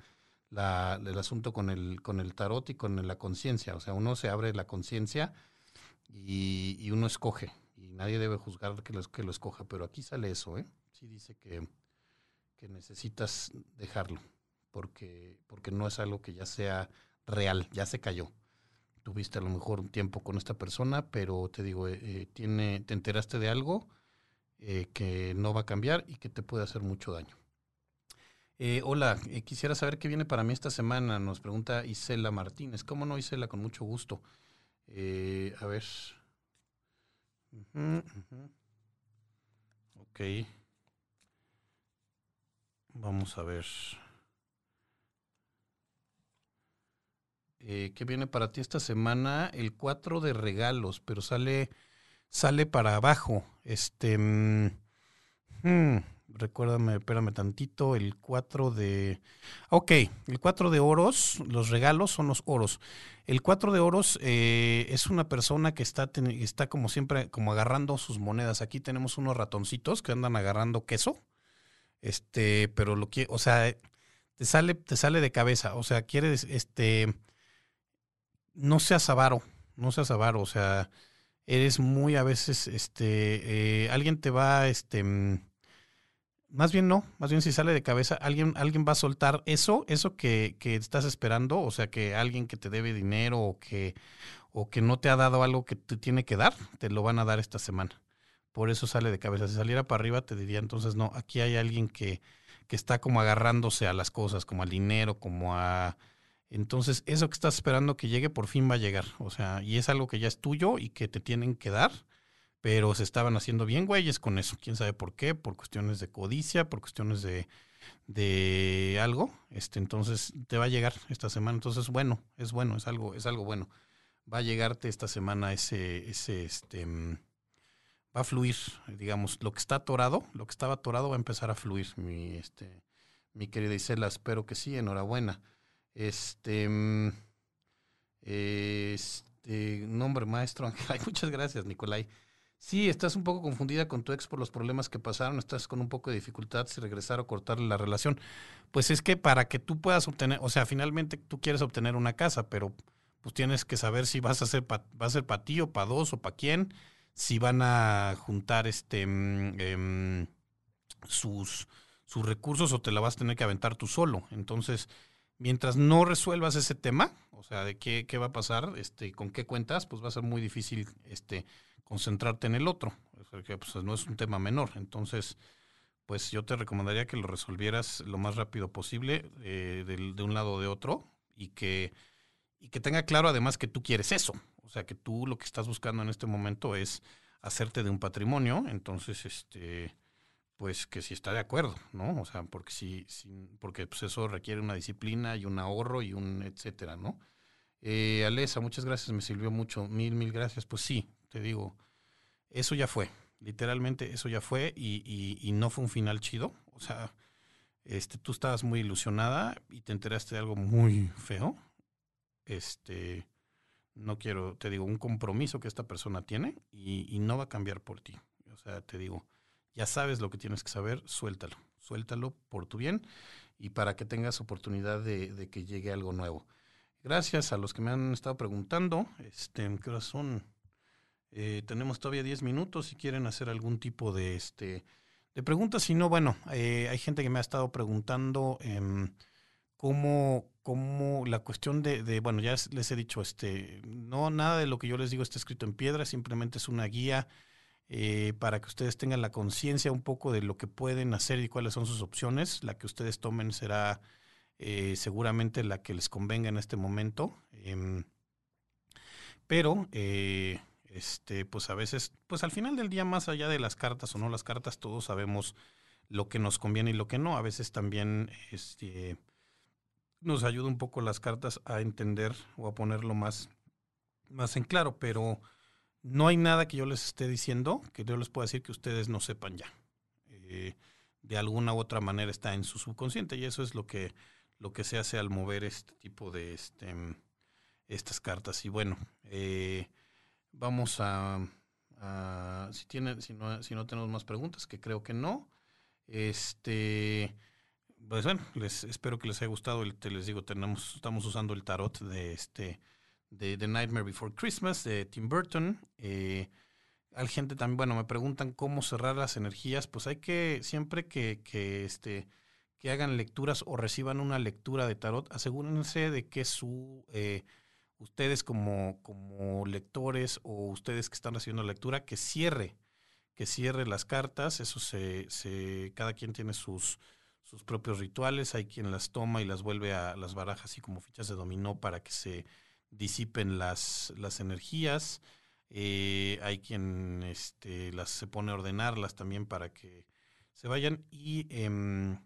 la, el asunto con el, con el tarot y con la conciencia. O sea, uno se abre la conciencia y, uno escoge. Y nadie debe juzgar que lo, que lo escoja. Pero aquí sale eso, ¿eh? Sí dice que, que necesitas dejarlo. Porque, porque no es algo que ya sea real, ya se cayó. Tuviste a lo mejor un tiempo con esta persona, pero te digo, eh, eh tiene, te enteraste de algo eh, que no va a cambiar y que te puede hacer mucho daño. Eh, hola, eh, quisiera saber qué viene para mí esta semana, nos pregunta Isela Martínez. ¿Cómo no, Isela? Con mucho gusto. Eh, a ver. Ok. Vamos a ver. ¿Qué viene para ti esta semana? El 4 de regalos, pero sale, sale para abajo. Este. Mm, hmm, recuérdame, espérame tantito, el 4 de... Ok, el 4 de oros, los regalos son los oros. El 4 de oros eh, es una persona que está, está como siempre, como agarrando sus monedas. Aquí tenemos unos ratoncitos que andan agarrando queso. Este, pero lo que, o sea, te sale, te sale de cabeza. O sea, quieres, este, no seas avaro, no seas avaro, o sea, eres muy a veces, este, eh, alguien te va, este, más bien no, más bien si sale de cabeza, alguien, alguien va a soltar eso, eso que, que, estás esperando, o sea, que alguien que te debe dinero o que, o que no te ha dado algo que te tiene que dar, te lo van a dar esta semana. Por eso sale de cabeza. Si saliera para arriba, te diría entonces, no, aquí hay alguien que, que está como agarrándose a las cosas, como al dinero, como a... Entonces, eso que estás esperando que llegue, por fin va a llegar. O sea, y es algo que ya es tuyo y que te tienen que dar pero se estaban haciendo bien güeyes con eso. ¿Quién sabe por qué? Por cuestiones de codicia, por cuestiones de, de algo. Este, entonces te va a llegar esta semana. Entonces, bueno, es bueno, es algo, es algo bueno. Va a llegarte esta semana ese, ese, este, mm, va a fluir, digamos, lo que está atorado, lo que estaba atorado va a empezar a fluir, mi, este, mi querida Isela, espero que sí, enhorabuena. Este, mm, este nombre maestro, [laughs] Ay, muchas gracias, Nicolai. Sí, estás un poco confundida con tu ex por los problemas que pasaron, estás con un poco de dificultad si regresar o cortar la relación. Pues es que para que tú puedas obtener, o sea, finalmente tú quieres obtener una casa, pero pues tienes que saber si vas a ser va a ser para ti o para dos o para quién, si van a juntar este mm, em, sus, sus recursos o te la vas a tener que aventar tú solo. Entonces, mientras no resuelvas ese tema, o sea, de qué, qué va a pasar, este, con qué cuentas, pues va a ser muy difícil este, concentrarte en el otro, porque pues, no es un tema menor. Entonces, pues yo te recomendaría que lo resolvieras lo más rápido posible eh, de, de, un lado o de otro y que, y que tenga claro además que tú quieres eso. O sea, que tú lo que estás buscando en este momento es hacerte de un patrimonio. Entonces, este pues que si está de acuerdo, ¿no? O sea, porque si, porque pues eso requiere una disciplina y un ahorro y un etcétera, ¿no? Eh, Alesa, muchas gracias, me sirvió mucho, mil, mil gracias. Pues sí, te digo, eso ya fue, literalmente eso ya fue y, y, no fue un final chido. O sea, este, tú estabas muy ilusionada y te enteraste de algo muy feo. Este, no quiero, te digo, un compromiso que esta persona tiene y, no va a cambiar por ti. O sea, te digo, ya sabes lo que tienes que saber, suéltalo, suéltalo por tu bien y para que tengas oportunidad de, que llegue algo nuevo. Gracias a los que me han estado preguntando, este, ¿qué son? Eh, tenemos todavía 10 minutos si quieren hacer algún tipo de, este, de preguntas. Si no, bueno, eh, hay gente que me ha estado preguntando eh, cómo, cómo, la cuestión de, bueno, ya les he dicho, este, no nada de lo que yo les digo está escrito en piedra, simplemente es una guía eh, para que ustedes tengan la conciencia un poco de lo que pueden hacer y cuáles son sus opciones. La que ustedes tomen será seguramente la que les convenga en este momento. Em, pero, este, pues a veces, pues al final del día, más allá de las cartas o no las cartas, todos sabemos lo que nos conviene y lo que no. A veces también este, nos ayuda un poco las cartas a entender o a ponerlo más, más en claro, pero no hay nada que yo les esté diciendo que yo les pueda decir que ustedes no sepan ya. Eh, de alguna u otra manera está en su subconsciente y eso es lo que, lo que se hace al mover este tipo de este, estas cartas. Y bueno, eh, vamos a, si, tiene, si, no, si no tenemos más preguntas, que creo que no, este... Pues bueno, les espero que les haya gustado. Te les digo, tenemos, estamos usando el tarot de este de The Nightmare Before Christmas de Tim Burton. Eh, hay gente también, bueno, me preguntan cómo cerrar las energías. Pues hay que, siempre que, que, este, que hagan lecturas o reciban una lectura de tarot, asegúrense de que su, eh, ustedes como, como lectores o ustedes que están recibiendo la lectura, que cierre, que cierre las cartas. Eso se, se cada quien tiene sus, sus propios rituales. Hay quien las toma y las vuelve a las barajas así como fichas de dominó para que se disipen las, las energías. Eh, hay quien este, las se pone a ordenarlas también para que se vayan. Y eh,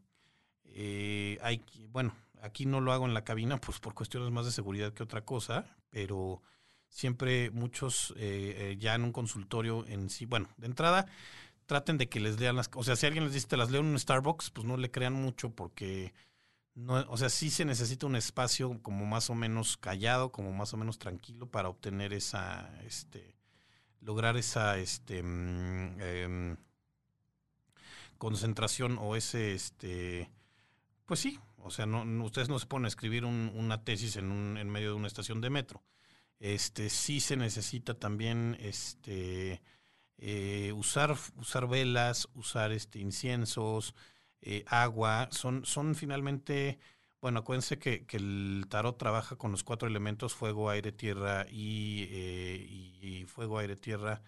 eh, hay, bueno, aquí no lo hago en la cabina, pues por cuestiones más de seguridad que otra cosa, pero siempre muchos eh, ya en un consultorio en sí, bueno, de entrada traten de que les lean las, o sea, si alguien les dice te las leo en un Starbucks, pues no le crean mucho porque no, o sea, sí se necesita un espacio como más o menos callado, como más o menos tranquilo para obtener esa, este, lograr esa, este, mm, em, concentración o ese, este, pues sí, o sea, no, ustedes no se ponen a escribir una tesis en, un, en medio de una estación de metro. Este, sí se necesita también, este, eh, usar, usar velas, usar, este, inciensos, eh, agua, son, son finalmente, bueno, acuérdense que, que, el tarot trabaja con los cuatro elementos, fuego, aire, tierra y, eh, y, fuego, aire, tierra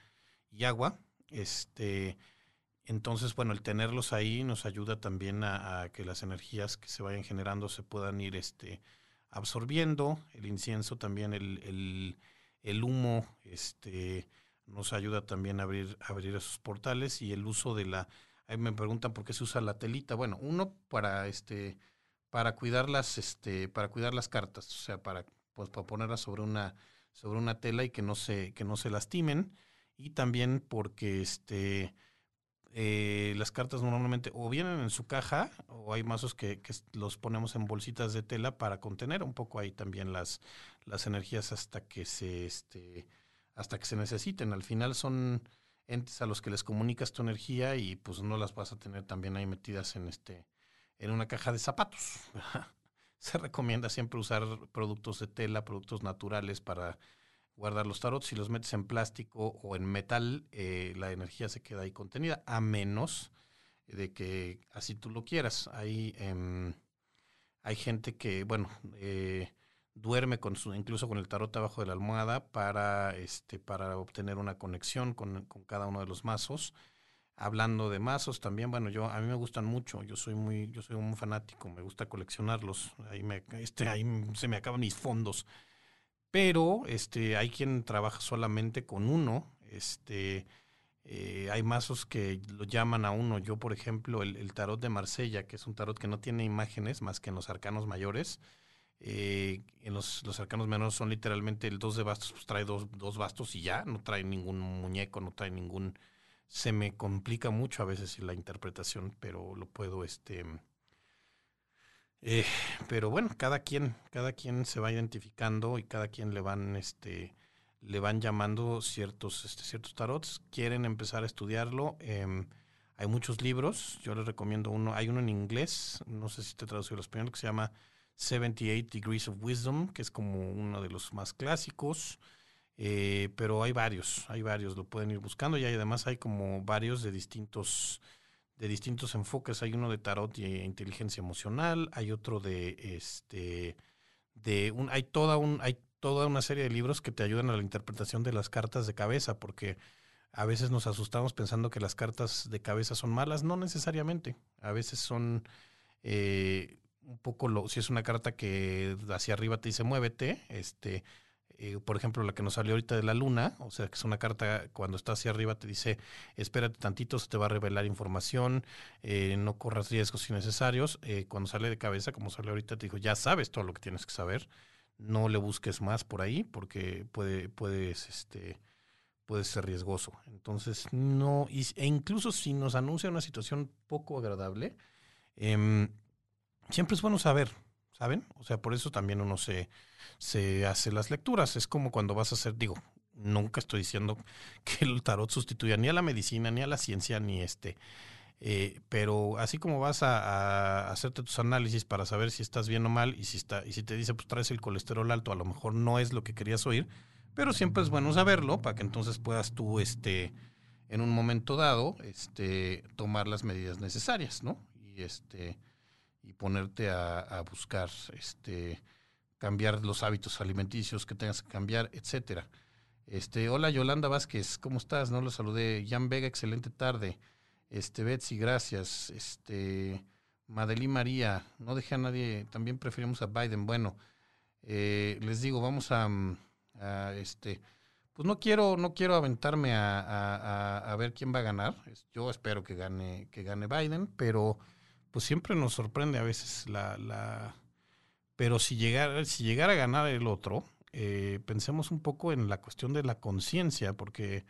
y agua. Este, entonces, bueno, el tenerlos ahí nos ayuda también a, que las energías que se vayan generando se puedan ir este, absorbiendo. El incienso también, el, el, el humo, este, nos ayuda también a abrir, abrir esos portales y el uso de la Ahí me preguntan por qué se usa la telita. Bueno, uno para este para cuidar las este para cuidar las cartas, o sea, para pues para ponerlas sobre una sobre una tela y que no se que no se lastimen y también porque este eh, las cartas normalmente o vienen en su caja o hay mazos que, que, los ponemos en bolsitas de tela para contener un poco ahí también las, las energías hasta que se este hasta que se necesiten. Al final son entes a los que les comunicas tu energía y pues no las vas a tener también ahí metidas en este en una caja de zapatos. [laughs] se recomienda siempre usar productos de tela, productos naturales para guardar los tarots. Si los metes en plástico o en metal, eh, la energía se queda ahí contenida, a menos de que así tú lo quieras. Hay, em, hay gente que, bueno, eh, duerme con su, incluso con el tarot abajo de la almohada para, este, para obtener una conexión con, con cada uno de los mazos. Hablando de mazos también, bueno, yo a mí me gustan mucho, yo soy muy, yo soy un fanático, me gusta coleccionarlos, ahí me, este, ahí se me acaban mis fondos. Pero este, hay quien trabaja solamente con uno, este, eh, hay mazos que lo llaman a uno. Yo, por ejemplo, el, tarot de Marsella, que es un tarot que no tiene imágenes más que en los arcanos mayores. Eh, en los, los, arcanos menores son literalmente el dos de bastos, pues trae dos, dos bastos y ya, no trae ningún muñeco, no trae ningún se me complica mucho a veces la interpretación, pero lo puedo, este, eh, pero bueno, cada quien, cada quien se va identificando y cada quien le van, este, le van llamando ciertos, este, ciertos tarots. Quieren empezar a estudiarlo. Em, hay muchos libros. Yo les recomiendo uno. Hay uno en inglés. No sé si te traducido al español que se llama 78 Degrees of Wisdom, que es como uno de los más clásicos. Eh, pero hay varios, hay varios, lo pueden ir buscando y además hay como varios de distintos, de distintos enfoques. Hay uno de tarot y inteligencia emocional, hay otro de este, de un, hay toda un, hay toda una serie de libros que te ayudan a la interpretación de las cartas de cabeza, porque a veces nos asustamos pensando que las cartas de cabeza son malas, no necesariamente. A veces son eh, un poco lo, si es una carta que hacia arriba te dice muévete, este eh, por ejemplo, la que nos salió ahorita de la luna, o sea, que es una carta cuando está hacia arriba te dice, espérate tantito, se te va a revelar información, eh, no corras riesgos innecesarios. Eh, cuando sale de cabeza, como sale ahorita, te dijo, ya sabes todo lo que tienes que saber, no le busques más por ahí porque puede, puedes, este, puede ser riesgoso. Entonces, no, e incluso si nos anuncia una situación poco agradable, em, siempre es bueno saber, ¿saben? O sea, por eso también uno se se hace las lecturas. Es como cuando vas a hacer, digo, nunca estoy diciendo [laughs] que el tarot sustituya ni a la medicina, ni a la ciencia, ni este. Eh, pero así como vas a, hacerte tus análisis para saber si estás bien o mal y si está y si te dice pues traes el colesterol alto a lo mejor no es lo que querías oír pero siempre es bueno saberlo para que entonces puedas tú este en un momento dado este tomar las medidas necesarias no y este y ponerte a, a buscar este cambiar los hábitos alimenticios que tengas que cambiar, etcétera. Este, hola Yolanda Vázquez, ¿cómo estás? No lo saludé. Jan Vega, excelente tarde. Este, Betsy, gracias. Este, Madeline María, no dejé a nadie, también preferimos a Biden. Bueno, eh, les digo, vamos a, este, pues no quiero, no quiero aventarme a, a, ver quién va a ganar. Yo espero que gane, que gane Biden, pero pues siempre nos sorprende a veces la, la pero si llegara, si llegara a ganar el otro, eh, pensemos un poco en la cuestión de la conciencia, porque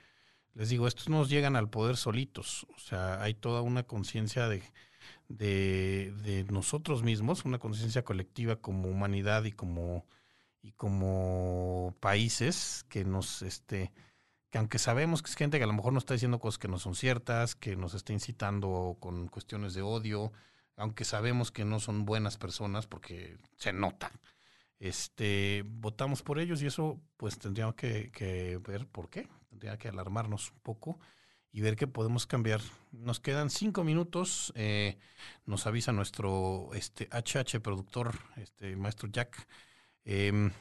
les digo, estos nos llegan al poder solitos. O sea, hay toda una conciencia de, de, nosotros mismos, una conciencia colectiva como humanidad y como, y como países que nos, este, que aunque sabemos que es gente que a lo mejor nos está diciendo cosas que no son ciertas, que nos está incitando con cuestiones de odio, aunque sabemos que no son buenas personas porque se nota. Este, votamos por ellos y eso pues tendríamos que, ver por qué, tendría que alarmarnos un poco y ver qué podemos cambiar. Nos quedan cinco minutos, eh, nos avisa nuestro este, HH productor, este maestro Jack. Em,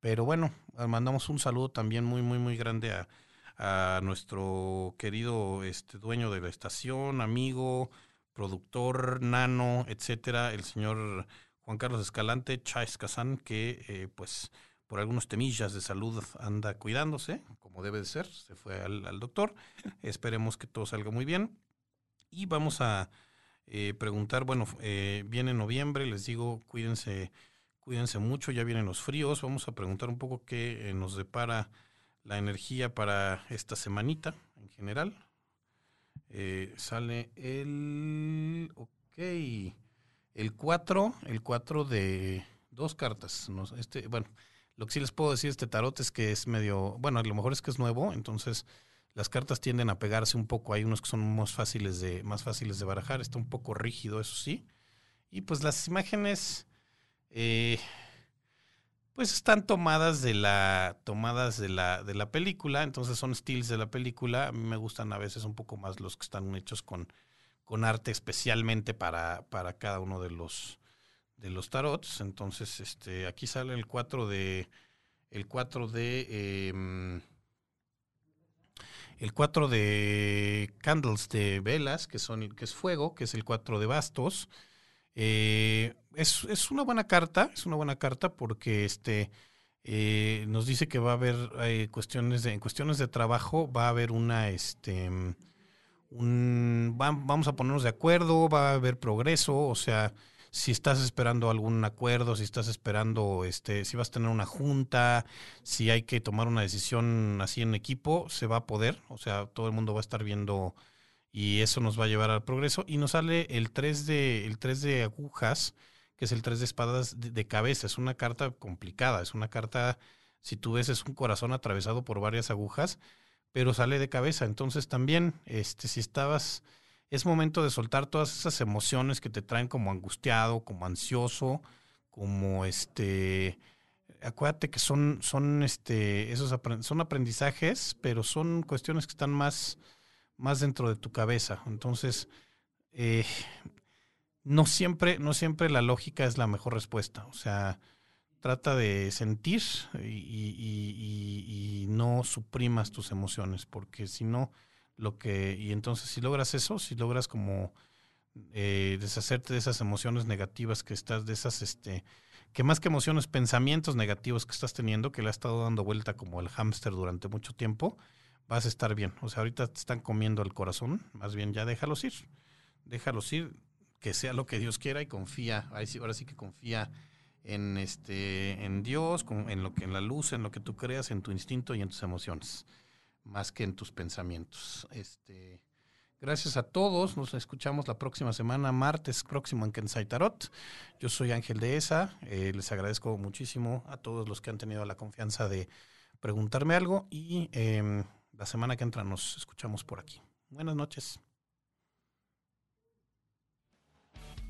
pero bueno, mandamos un saludo también muy, muy, muy grande a, a nuestro querido este, dueño de la estación, amigo, productor, nano, etcétera, el señor Juan Carlos Escalante, Chais Kazán, que eh, pues por algunos temillas de salud anda cuidándose, como debe de ser, se fue al, doctor. [laughs] Esperemos que todo salga muy bien. Y vamos a eh, preguntar, bueno, eh, viene noviembre, les digo, cuídense, cuídense mucho, ya vienen los fríos. Vamos a preguntar un poco qué nos depara la energía para esta semanita en general. Eh, sale el. Ok. El 4. El 4 de dos cartas. este, bueno, lo que sí les puedo decir de este tarot es que es medio. Bueno, a lo mejor es que es nuevo, entonces las cartas tienden a pegarse un poco. Hay unos que son más fáciles de, más fáciles de barajar. Está un poco rígido, eso sí. Y pues las imágenes. Eh, pues están tomadas de la tomadas de la de la película, entonces son styles de la película. A mí me gustan a veces un poco más los que están hechos con, con arte especialmente para, para cada uno de los de los tarots. Entonces, este aquí sale el 4 de el 4 de em, el 4 de candles de velas, que son que es fuego, que es el 4 de bastos. Eh, es, una buena carta, es una buena carta porque este eh, nos dice que va a haber eh, cuestiones de, en cuestiones de trabajo, va a haber una, este, un, vamos a ponernos de acuerdo, va a haber progreso, o sea, si estás esperando algún acuerdo, si estás esperando, este, si vas a tener una junta, si hay que tomar una decisión así en equipo, se va a poder, o sea, todo el mundo va a estar viendo y eso nos va a llevar al progreso. Y nos sale el 3 de, el 3 de agujas, que es el 3 de espadas de, cabeza. Es una carta complicada, es una carta, si tú ves, es un corazón atravesado por varias agujas, pero sale de cabeza. Entonces también, este, si estabas, es momento de soltar todas esas emociones que te traen como angustiado, como ansioso, como este acuérdate que son, son, este, esos son aprendizajes, pero son cuestiones que están más, más dentro de tu cabeza. Entonces, eh, no, siempre, no siempre la lógica es la mejor respuesta. O sea, trata de sentir y, no suprimas tus emociones, porque si no, lo que, y entonces si logras eso, si logras como eh, deshacerte de esas emociones negativas que estás, de esas, este, que más que emociones, pensamientos negativos que estás teniendo, que le ha estado dando vuelta como el hámster durante mucho tiempo, vas a estar bien. O sea, ahorita te están comiendo el corazón, más bien ya déjalos ir. Déjalos ir, que sea lo que Dios quiera y confía, ahora sí que confía en este en Dios, en lo que en la luz, en lo que tú creas, en tu instinto y en tus emociones, más que en tus pensamientos. Este Gracias a todos. Nos escuchamos la próxima semana, martes próximo en Kensai Tarot. Yo soy Ángel de ESA. Eh, les agradezco muchísimo a todos los que han tenido la confianza de preguntarme algo y em, la semana que entra nos escuchamos por aquí. Buenas noches.